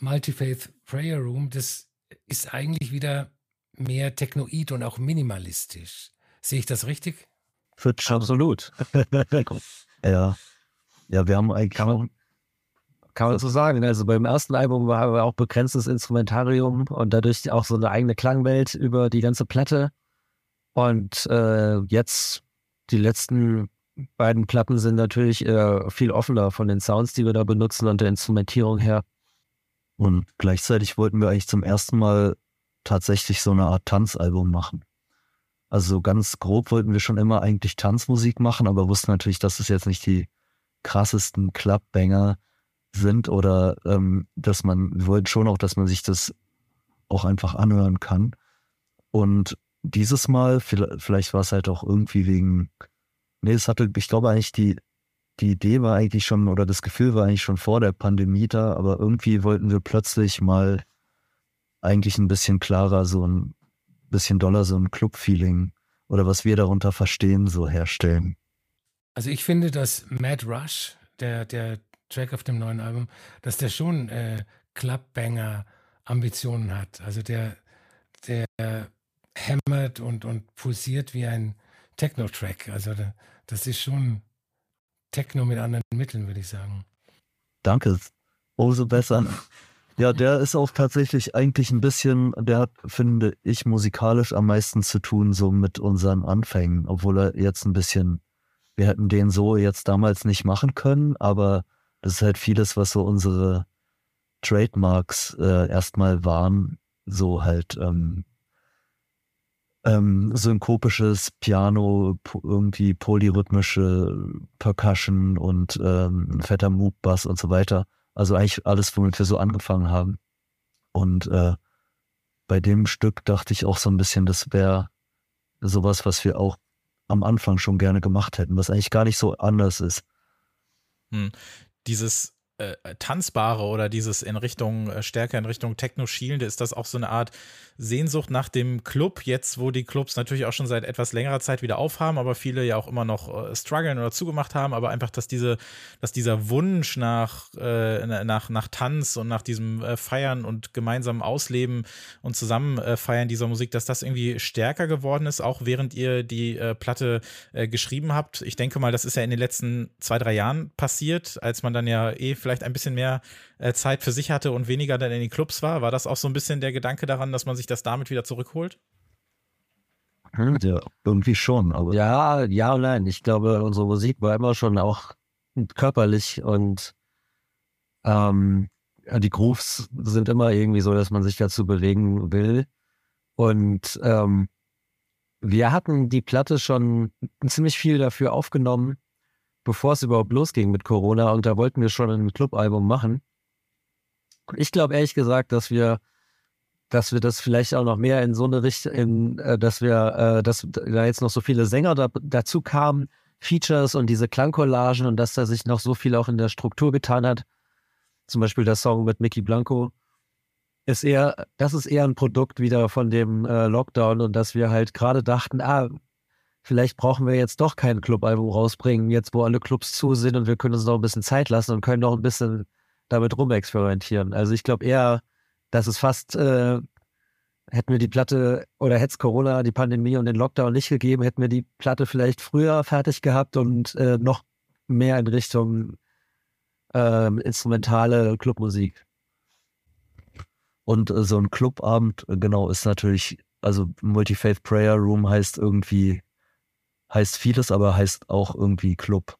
Multi-Faith Prayer Room, das ist eigentlich wieder mehr technoid und auch minimalistisch. Sehe ich das richtig? Absolut. ja. Ja, wir haben eigentlich. Kann man, kann man so sagen. Also beim ersten Album war wir auch begrenztes Instrumentarium und dadurch auch so eine eigene Klangwelt über die ganze Platte. Und äh, jetzt die letzten beiden Platten sind natürlich äh, viel offener von den Sounds, die wir da benutzen und der Instrumentierung her. Und gleichzeitig wollten wir eigentlich zum ersten Mal tatsächlich so eine Art Tanzalbum machen. Also ganz grob wollten wir schon immer eigentlich Tanzmusik machen, aber wussten natürlich, dass es jetzt nicht die krassesten Clubbanger sind oder ähm, dass man, wir wollten schon auch, dass man sich das auch einfach anhören kann. Und dieses Mal, vielleicht war es halt auch irgendwie wegen, nee, es hatte, ich glaube eigentlich die, die Idee war eigentlich schon, oder das Gefühl war eigentlich schon vor der Pandemie da, aber irgendwie wollten wir plötzlich mal eigentlich ein bisschen klarer, so ein bisschen doller, so ein Club-Feeling oder was wir darunter verstehen, so herstellen. Also ich finde, dass Mad Rush, der, der Track auf dem neuen Album, dass der schon äh, Clubbanger-Ambitionen hat. Also der, der hämmert und, und pulsiert wie ein Techno-Track. Also das ist schon Techno mit anderen Mitteln, würde ich sagen. Danke. Umso besser. Ja, der ist auch tatsächlich eigentlich ein bisschen, der hat, finde ich, musikalisch am meisten zu tun, so mit unseren Anfängen, obwohl er jetzt ein bisschen, wir hätten den so jetzt damals nicht machen können, aber das ist halt vieles, was so unsere Trademarks äh, erstmal waren, so halt ähm, ähm, synkopisches Piano, irgendwie polyrhythmische Percussion und ähm, fetter Moog-Bass und so weiter. Also eigentlich alles, womit wir so angefangen haben. Und äh, bei dem Stück dachte ich auch so ein bisschen, das wäre sowas, was wir auch am Anfang schon gerne gemacht hätten, was eigentlich gar nicht so anders ist. Hm. Dieses äh, tanzbare oder dieses in Richtung äh, stärker in Richtung Techno schielende, ist das auch so eine Art Sehnsucht nach dem Club, jetzt wo die Clubs natürlich auch schon seit etwas längerer Zeit wieder aufhaben, aber viele ja auch immer noch äh, strugglen oder zugemacht haben, aber einfach, dass diese, dass dieser Wunsch nach, äh, nach, nach Tanz und nach diesem äh, Feiern und gemeinsamen Ausleben und zusammen äh, dieser Musik, dass das irgendwie stärker geworden ist, auch während ihr die äh, Platte äh, geschrieben habt. Ich denke mal, das ist ja in den letzten zwei, drei Jahren passiert, als man dann ja eh vielleicht ein bisschen mehr äh, Zeit für sich hatte und weniger dann in den Clubs war. War das auch so ein bisschen der Gedanke daran, dass man sich das damit wieder zurückholt? Hm, ja, irgendwie schon, aber. Ja, ja und nein. Ich glaube, unsere Musik war immer schon auch körperlich und ähm, die Grooves sind immer irgendwie so, dass man sich dazu bewegen will. Und ähm, wir hatten die Platte schon ziemlich viel dafür aufgenommen, bevor es überhaupt losging mit Corona. Und da wollten wir schon ein Clubalbum machen. Ich glaube ehrlich gesagt, dass wir dass wir das vielleicht auch noch mehr in so eine Richtung, äh, dass wir, äh, dass da jetzt noch so viele Sänger da, dazu kamen, Features und diese Klangcollagen und dass da sich noch so viel auch in der Struktur getan hat. Zum Beispiel der Song mit Mickey Blanco ist eher, das ist eher ein Produkt wieder von dem äh, Lockdown und dass wir halt gerade dachten, ah, vielleicht brauchen wir jetzt doch kein Clubalbum rausbringen, jetzt wo alle Clubs zu sind und wir können uns noch ein bisschen Zeit lassen und können noch ein bisschen damit rumexperimentieren. Also ich glaube eher, dass es fast, äh, hätten wir die Platte oder hätte es Corona, die Pandemie und den Lockdown nicht gegeben, hätten wir die Platte vielleicht früher fertig gehabt und äh, noch mehr in Richtung äh, instrumentale Clubmusik. Und äh, so ein Clubabend, genau, ist natürlich, also Multi-Faith Prayer Room heißt irgendwie, heißt vieles, aber heißt auch irgendwie Club.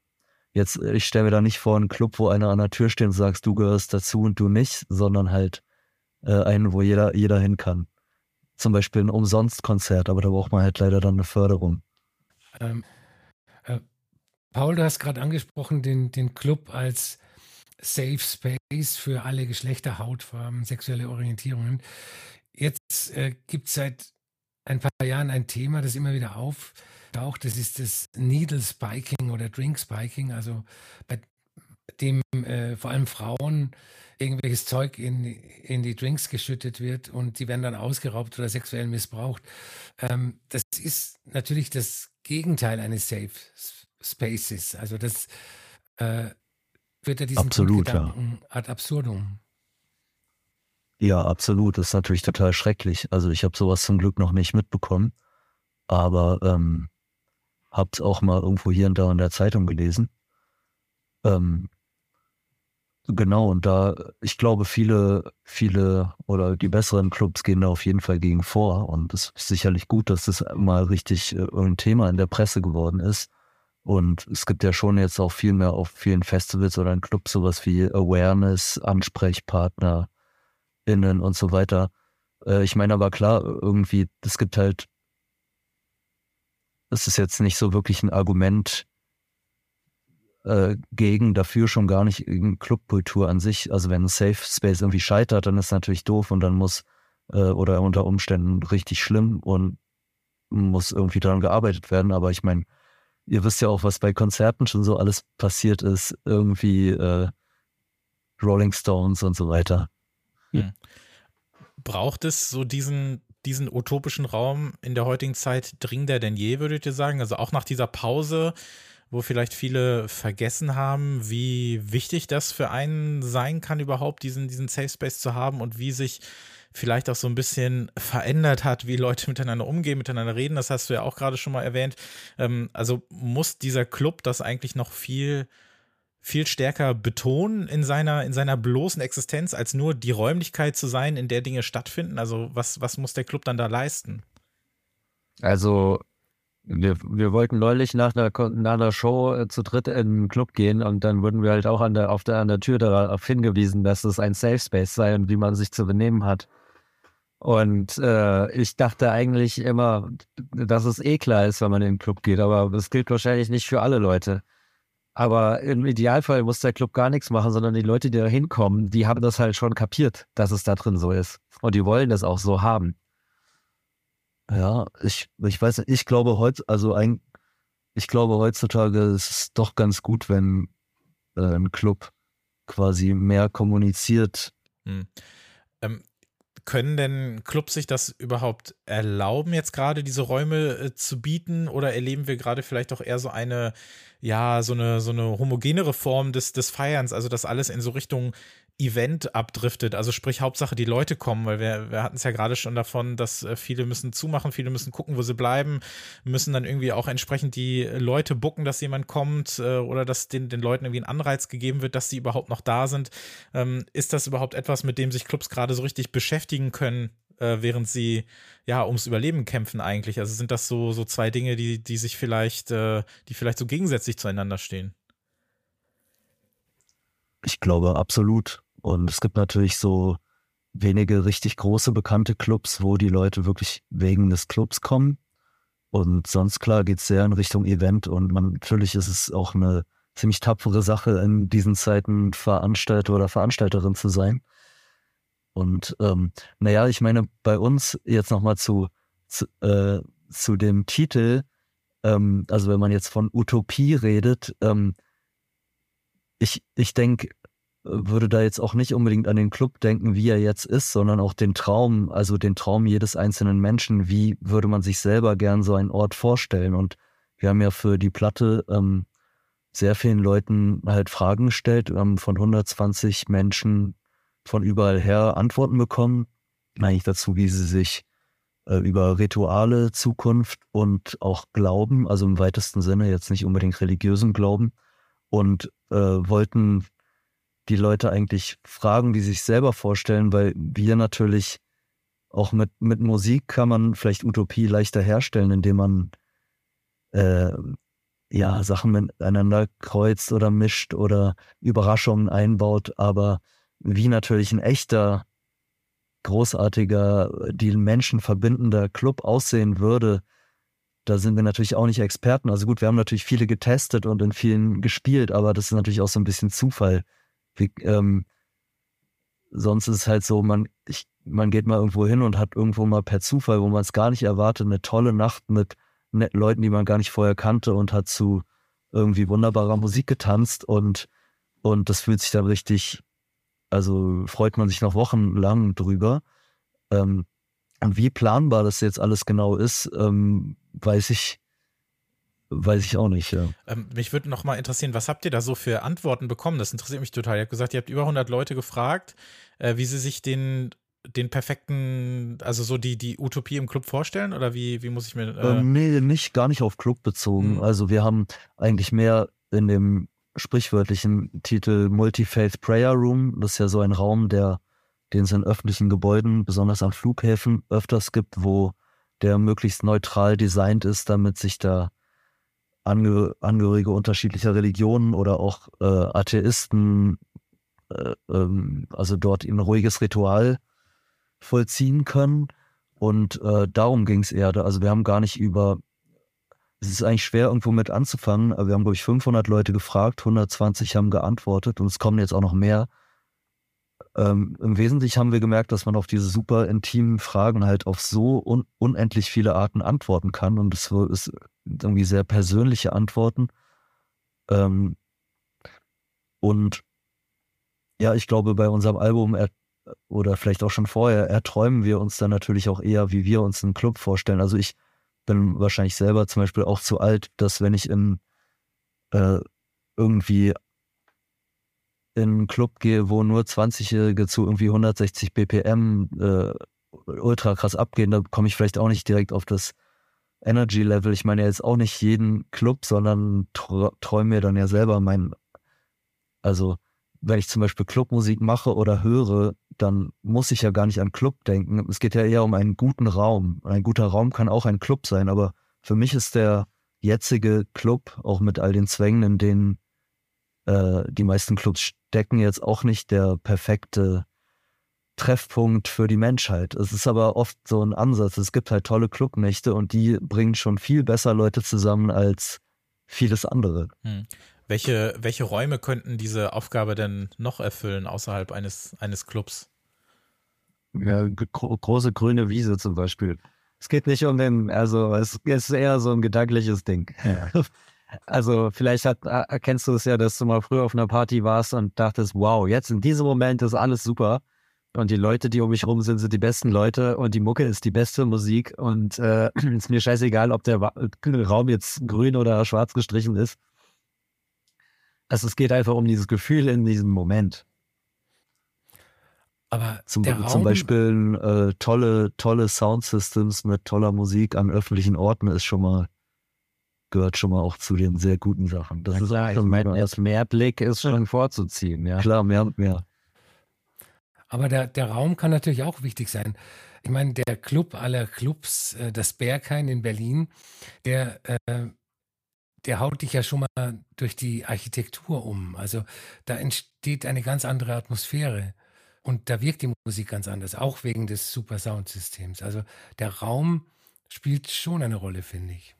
Jetzt, äh, ich stelle mir da nicht vor einen Club, wo einer an der Tür steht und sagst, du gehörst dazu und du nicht, sondern halt äh, einen, wo jeder, jeder hin kann. Zum Beispiel ein Umsonstkonzert, aber da braucht man halt leider dann eine Förderung. Ähm, äh, Paul, du hast gerade angesprochen, den, den Club als Safe Space für alle Geschlechter, Hautfarben, sexuelle Orientierungen. Jetzt äh, gibt es seit ein paar Jahren ein Thema, das immer wieder auftaucht. Das ist das Needle Spiking oder Drink Spiking, also bei dem äh, vor allem Frauen irgendwelches Zeug in, in die Drinks geschüttet wird und die werden dann ausgeraubt oder sexuell missbraucht. Ähm, das ist natürlich das Gegenteil eines Safe Spaces. Also das äh, wird ja diesen absolut, ja. ad absurdum. Ja, absolut. Das ist natürlich total schrecklich. Also ich habe sowas zum Glück noch nicht mitbekommen, aber ähm, habe es auch mal irgendwo hier und da in der Zeitung gelesen. Ähm, Genau, und da, ich glaube, viele, viele oder die besseren Clubs gehen da auf jeden Fall gegen vor. Und es ist sicherlich gut, dass das mal richtig äh, ein Thema in der Presse geworden ist. Und es gibt ja schon jetzt auch viel mehr auf vielen Festivals oder in Clubs sowas wie Awareness, Ansprechpartner, innen und so weiter. Äh, ich meine aber klar, irgendwie, es gibt halt, es ist jetzt nicht so wirklich ein Argument, äh, gegen, dafür schon gar nicht gegen Clubkultur an sich. Also wenn ein Safe Space irgendwie scheitert, dann ist natürlich doof und dann muss äh, oder unter Umständen richtig schlimm und muss irgendwie daran gearbeitet werden. Aber ich meine, ihr wisst ja auch, was bei Konzerten schon so alles passiert ist. Irgendwie äh, Rolling Stones und so weiter. Hm. Braucht es so diesen diesen utopischen Raum in der heutigen Zeit dringender denn je, würdet ihr sagen? Also auch nach dieser Pause, wo vielleicht viele vergessen haben, wie wichtig das für einen sein kann, überhaupt diesen, diesen Safe Space zu haben und wie sich vielleicht auch so ein bisschen verändert hat, wie Leute miteinander umgehen, miteinander reden. Das hast du ja auch gerade schon mal erwähnt. Ähm, also muss dieser Club das eigentlich noch viel viel stärker betonen in seiner, in seiner bloßen Existenz, als nur die Räumlichkeit zu sein, in der Dinge stattfinden? Also was, was muss der Club dann da leisten? Also wir, wir wollten neulich nach einer, nach einer Show äh, zu dritt in den Club gehen und dann wurden wir halt auch an der, auf der, an der Tür darauf hingewiesen, dass es ein Safe Space sei und wie man sich zu benehmen hat. Und äh, ich dachte eigentlich immer, dass es eh klar ist, wenn man in den Club geht, aber das gilt wahrscheinlich nicht für alle Leute. Aber im Idealfall muss der Club gar nichts machen, sondern die Leute, die da hinkommen, die haben das halt schon kapiert, dass es da drin so ist. Und die wollen das auch so haben. Ja, ich, ich weiß nicht, ich glaube heute, also ein, ich glaube heutzutage ist es doch ganz gut, wenn äh, ein Club quasi mehr kommuniziert. Hm. Ähm, können denn Clubs sich das überhaupt erlauben, jetzt gerade diese Räume äh, zu bieten? Oder erleben wir gerade vielleicht auch eher so eine, ja, so eine, so eine homogenere Form des, des Feierns, also dass alles in so Richtung Event abdriftet. Also sprich, Hauptsache die Leute kommen, weil wir, wir hatten es ja gerade schon davon, dass äh, viele müssen zumachen, viele müssen gucken, wo sie bleiben, müssen dann irgendwie auch entsprechend die Leute bucken, dass jemand kommt äh, oder dass den, den Leuten irgendwie ein Anreiz gegeben wird, dass sie überhaupt noch da sind. Ähm, ist das überhaupt etwas, mit dem sich Clubs gerade so richtig beschäftigen können, äh, während sie ja ums Überleben kämpfen eigentlich? Also sind das so, so zwei Dinge, die, die sich vielleicht, die vielleicht so gegensätzlich zueinander stehen? Ich glaube absolut. Und es gibt natürlich so wenige richtig große bekannte Clubs, wo die Leute wirklich wegen des Clubs kommen. Und sonst klar geht es sehr in Richtung Event und man, natürlich ist es auch eine ziemlich tapfere Sache, in diesen Zeiten Veranstalter oder Veranstalterin zu sein. Und ähm, naja, ich meine, bei uns jetzt nochmal zu, zu, äh, zu dem Titel, ähm, also wenn man jetzt von Utopie redet, ähm, ich, ich denke, würde da jetzt auch nicht unbedingt an den Club denken, wie er jetzt ist, sondern auch den Traum, also den Traum jedes einzelnen Menschen. Wie würde man sich selber gern so einen Ort vorstellen? Und wir haben ja für die Platte ähm, sehr vielen Leuten halt Fragen gestellt, haben von 120 Menschen von überall her Antworten bekommen, eigentlich dazu, wie sie sich äh, über Rituale, Zukunft und auch Glauben, also im weitesten Sinne jetzt nicht unbedingt religiösen Glauben, und äh, wollten die Leute eigentlich fragen, die sich selber vorstellen, weil wir natürlich auch mit, mit Musik kann man vielleicht Utopie leichter herstellen, indem man äh, ja Sachen miteinander kreuzt oder mischt oder Überraschungen einbaut, aber wie natürlich ein echter, großartiger, die Menschen verbindender Club aussehen würde, da sind wir natürlich auch nicht Experten. Also gut, wir haben natürlich viele getestet und in vielen gespielt, aber das ist natürlich auch so ein bisschen Zufall. Ähm, sonst ist es halt so, man, ich, man geht mal irgendwo hin und hat irgendwo mal per Zufall, wo man es gar nicht erwartet, eine tolle Nacht mit netten Leuten, die man gar nicht vorher kannte und hat zu irgendwie wunderbarer Musik getanzt und, und das fühlt sich dann richtig, also freut man sich noch wochenlang drüber. Ähm, und wie planbar das jetzt alles genau ist, ähm, weiß ich, Weiß ich auch nicht, ja. Ähm, mich würde noch mal interessieren, was habt ihr da so für Antworten bekommen? Das interessiert mich total. Ihr habt gesagt, ihr habt über 100 Leute gefragt, äh, wie sie sich den, den perfekten, also so die, die Utopie im Club vorstellen oder wie, wie muss ich mir. Äh ähm, nee, nicht, gar nicht auf Club bezogen. Mhm. Also wir haben eigentlich mehr in dem sprichwörtlichen Titel Multi-Faith Prayer Room. Das ist ja so ein Raum, der, den es in öffentlichen Gebäuden, besonders an Flughäfen, öfters gibt, wo der möglichst neutral designt ist, damit sich da Angehörige unterschiedlicher Religionen oder auch äh, Atheisten, äh, ähm, also dort ein ruhiges Ritual vollziehen können. Und äh, darum ging es eher. Also wir haben gar nicht über, es ist eigentlich schwer irgendwo mit anzufangen, aber wir haben, glaube ich, 500 Leute gefragt, 120 haben geantwortet und es kommen jetzt auch noch mehr. Ähm, Im Wesentlichen haben wir gemerkt, dass man auf diese super intimen Fragen halt auf so un unendlich viele Arten antworten kann und es ist irgendwie sehr persönliche Antworten. Ähm, und ja, ich glaube, bei unserem Album er, oder vielleicht auch schon vorher erträumen wir uns dann natürlich auch eher, wie wir uns einen Club vorstellen. Also ich bin wahrscheinlich selber zum Beispiel auch zu alt, dass wenn ich in äh, irgendwie in einen Club gehe, wo nur 20-Jährige zu irgendwie 160 BPM äh, ultra krass abgehen, da komme ich vielleicht auch nicht direkt auf das Energy Level. Ich meine jetzt auch nicht jeden Club, sondern träume mir dann ja selber mein Also wenn ich zum Beispiel Clubmusik mache oder höre, dann muss ich ja gar nicht an Club denken. Es geht ja eher um einen guten Raum. Ein guter Raum kann auch ein Club sein, aber für mich ist der jetzige Club, auch mit all den Zwängen, in denen äh, die meisten Clubs stecken, jetzt auch nicht der perfekte Treffpunkt für die Menschheit. Es ist aber oft so ein Ansatz. Es gibt halt tolle Clubnächte und die bringen schon viel besser Leute zusammen als vieles andere. Hm. Welche, welche Räume könnten diese Aufgabe denn noch erfüllen außerhalb eines, eines Clubs? Ja, gro große grüne Wiese zum Beispiel. Es geht nicht um den, also es ist eher so ein gedankliches Ding. Ja. Also vielleicht hat, erkennst du es ja, dass du mal früher auf einer Party warst und dachtest, wow, jetzt in diesem Moment ist alles super. Und die Leute, die um mich rum sind, sind die besten Leute und die Mucke ist die beste Musik und äh, ist mir scheißegal, ob der Raum jetzt grün oder schwarz gestrichen ist. Also es geht einfach um dieses Gefühl in diesem Moment. Aber zum, zum Beispiel äh, tolle, tolle Soundsystems mit toller Musik an öffentlichen Orten ist schon mal gehört schon mal auch zu den sehr guten Sachen. Das ja, ist klar, ich meine, das Mehrblick ist schon vorzuziehen, ja. Klar, mehr und mehr. Aber der, der Raum kann natürlich auch wichtig sein. Ich meine, der Club aller Clubs, äh, das Berghain in Berlin, der, äh, der haut dich ja schon mal durch die Architektur um. Also da entsteht eine ganz andere Atmosphäre. Und da wirkt die Musik ganz anders, auch wegen des Super Soundsystems. Also der Raum spielt schon eine Rolle, finde ich.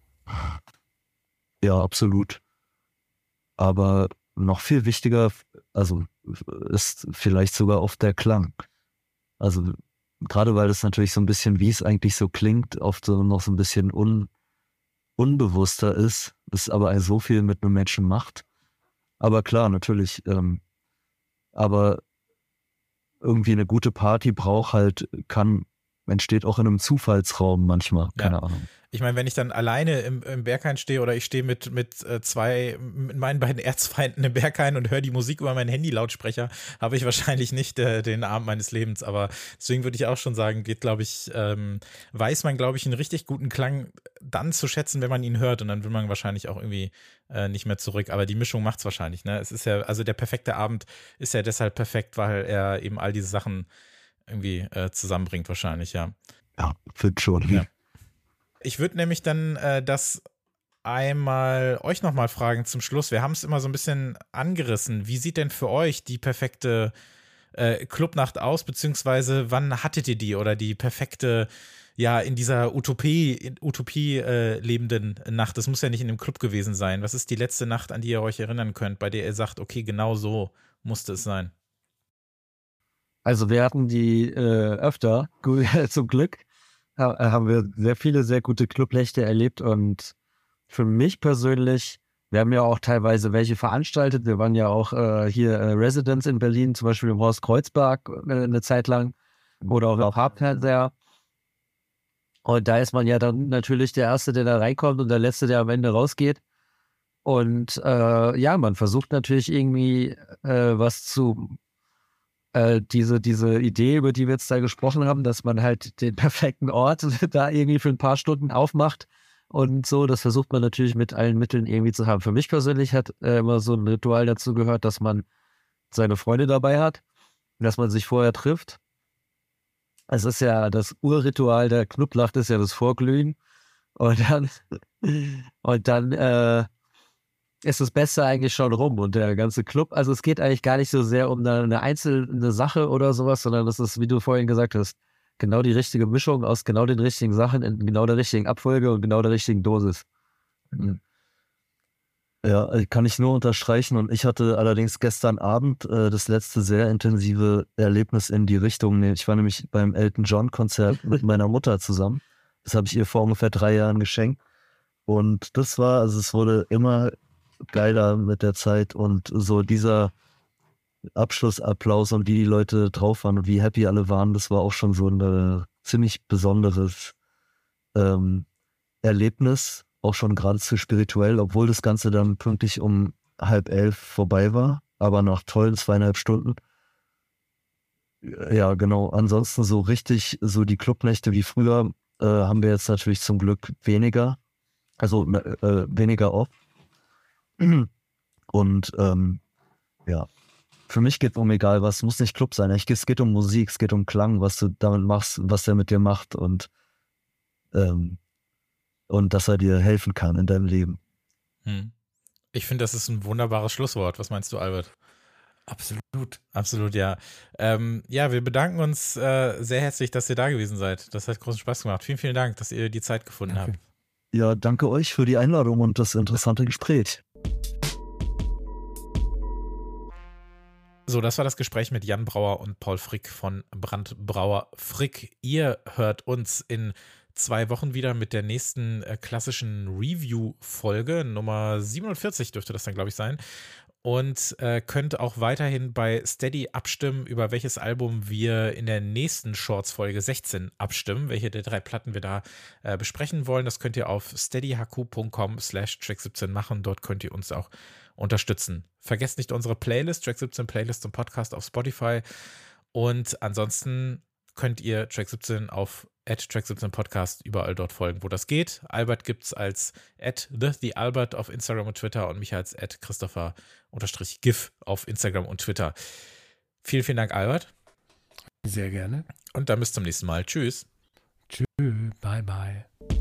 Ja, absolut. Aber noch viel wichtiger, also ist vielleicht sogar oft der Klang. Also gerade weil es natürlich so ein bisschen, wie es eigentlich so klingt, oft so noch so ein bisschen un, unbewusster ist, es aber so viel mit einem Menschen macht. Aber klar, natürlich, ähm, aber irgendwie eine gute Party braucht halt, kann, entsteht auch in einem Zufallsraum manchmal, keine ja. Ahnung ich meine, wenn ich dann alleine im, im Berghain stehe oder ich stehe mit, mit äh, zwei, mit meinen beiden Erzfeinden im Berghain und höre die Musik über meinen Handy-Lautsprecher, habe ich wahrscheinlich nicht äh, den Abend meines Lebens. Aber deswegen würde ich auch schon sagen, geht, glaube ich, ähm, weiß man, glaube ich, einen richtig guten Klang dann zu schätzen, wenn man ihn hört. Und dann will man wahrscheinlich auch irgendwie äh, nicht mehr zurück. Aber die Mischung macht es wahrscheinlich. Ne? Es ist ja, also der perfekte Abend ist ja deshalb perfekt, weil er eben all diese Sachen irgendwie äh, zusammenbringt, wahrscheinlich, ja. Ja, wird schon. Ja. Ich würde nämlich dann äh, das einmal euch nochmal fragen zum Schluss. Wir haben es immer so ein bisschen angerissen. Wie sieht denn für euch die perfekte äh, Clubnacht aus, beziehungsweise wann hattet ihr die oder die perfekte, ja, in dieser Utopie, Utopie äh, lebenden Nacht? Das muss ja nicht in dem Club gewesen sein. Was ist die letzte Nacht, an die ihr euch erinnern könnt, bei der ihr sagt, okay, genau so musste es sein? Also wir hatten die äh, öfter, zum Glück. Äh, haben wir sehr viele, sehr gute Clubnächte erlebt und für mich persönlich, wir haben ja auch teilweise welche veranstaltet. Wir waren ja auch äh, hier äh, Residents in Berlin, zum Beispiel im Horst Kreuzberg äh, eine Zeit lang oder auch auf Hauptfernseher. Und da ist man ja dann natürlich der Erste, der da reinkommt und der Letzte, der am Ende rausgeht. Und äh, ja, man versucht natürlich irgendwie äh, was zu äh, diese, diese Idee, über die wir jetzt da gesprochen haben, dass man halt den perfekten Ort da irgendwie für ein paar Stunden aufmacht und so, das versucht man natürlich mit allen Mitteln irgendwie zu haben. Für mich persönlich hat äh, immer so ein Ritual dazu gehört, dass man seine Freunde dabei hat, dass man sich vorher trifft. Es ist ja das Urritual der Knupplacht ist ja das Vorglühen. Und dann, und dann äh, ist das Beste eigentlich schon rum und der ganze Club. Also es geht eigentlich gar nicht so sehr um eine einzelne Sache oder sowas, sondern das ist, wie du vorhin gesagt hast, genau die richtige Mischung aus genau den richtigen Sachen in genau der richtigen Abfolge und genau der richtigen Dosis. Mhm. Ja, äh, kann ich nur unterstreichen. Und ich hatte allerdings gestern Abend äh, das letzte sehr intensive Erlebnis in die Richtung. Ich war nämlich beim Elton John Konzert mit meiner Mutter zusammen. Das habe ich ihr vor ungefähr drei Jahren geschenkt. Und das war, also es wurde immer geiler mit der Zeit und so dieser Abschlussapplaus und wie die Leute drauf waren und wie happy alle waren, das war auch schon so ein ziemlich besonderes ähm, Erlebnis, auch schon geradezu spirituell, obwohl das Ganze dann pünktlich um halb elf vorbei war, aber nach tollen zweieinhalb Stunden. Ja, genau. Ansonsten so richtig, so die Clubnächte wie früher äh, haben wir jetzt natürlich zum Glück weniger, also äh, weniger oft. Und ähm, ja. Für mich geht es um egal was, muss nicht Club sein. Es geht um Musik, es geht um Klang, was du damit machst, was der mit dir macht und, ähm, und dass er dir helfen kann in deinem Leben. Hm. Ich finde, das ist ein wunderbares Schlusswort. Was meinst du, Albert? Absolut. Absolut, ja. Ähm, ja, wir bedanken uns äh, sehr herzlich, dass ihr da gewesen seid. Das hat großen Spaß gemacht. Vielen, vielen Dank, dass ihr die Zeit gefunden Danke. habt. Ja, danke euch für die Einladung und das interessante Gespräch. So, das war das Gespräch mit Jan Brauer und Paul Frick von Brandbrauer Frick. Ihr hört uns in zwei Wochen wieder mit der nächsten äh, klassischen Review-Folge. Nummer 47 dürfte das dann, glaube ich, sein. Und äh, könnt auch weiterhin bei Steady abstimmen, über welches Album wir in der nächsten Shorts-Folge 16 abstimmen, welche der drei Platten wir da äh, besprechen wollen. Das könnt ihr auf steadyhq.com slash track 17 machen. Dort könnt ihr uns auch unterstützen. Vergesst nicht unsere Playlist, Track 17 Playlist und Podcast auf Spotify. Und ansonsten könnt ihr Track 17 auf Track 17 Podcast überall dort folgen, wo das geht. Albert gibt es als at the, the Albert auf Instagram und Twitter und mich als at Christopher unterstrich GIF auf Instagram und Twitter. Vielen, vielen Dank, Albert. Sehr gerne. Und dann bis zum nächsten Mal. Tschüss. Tschüss. Bye, bye.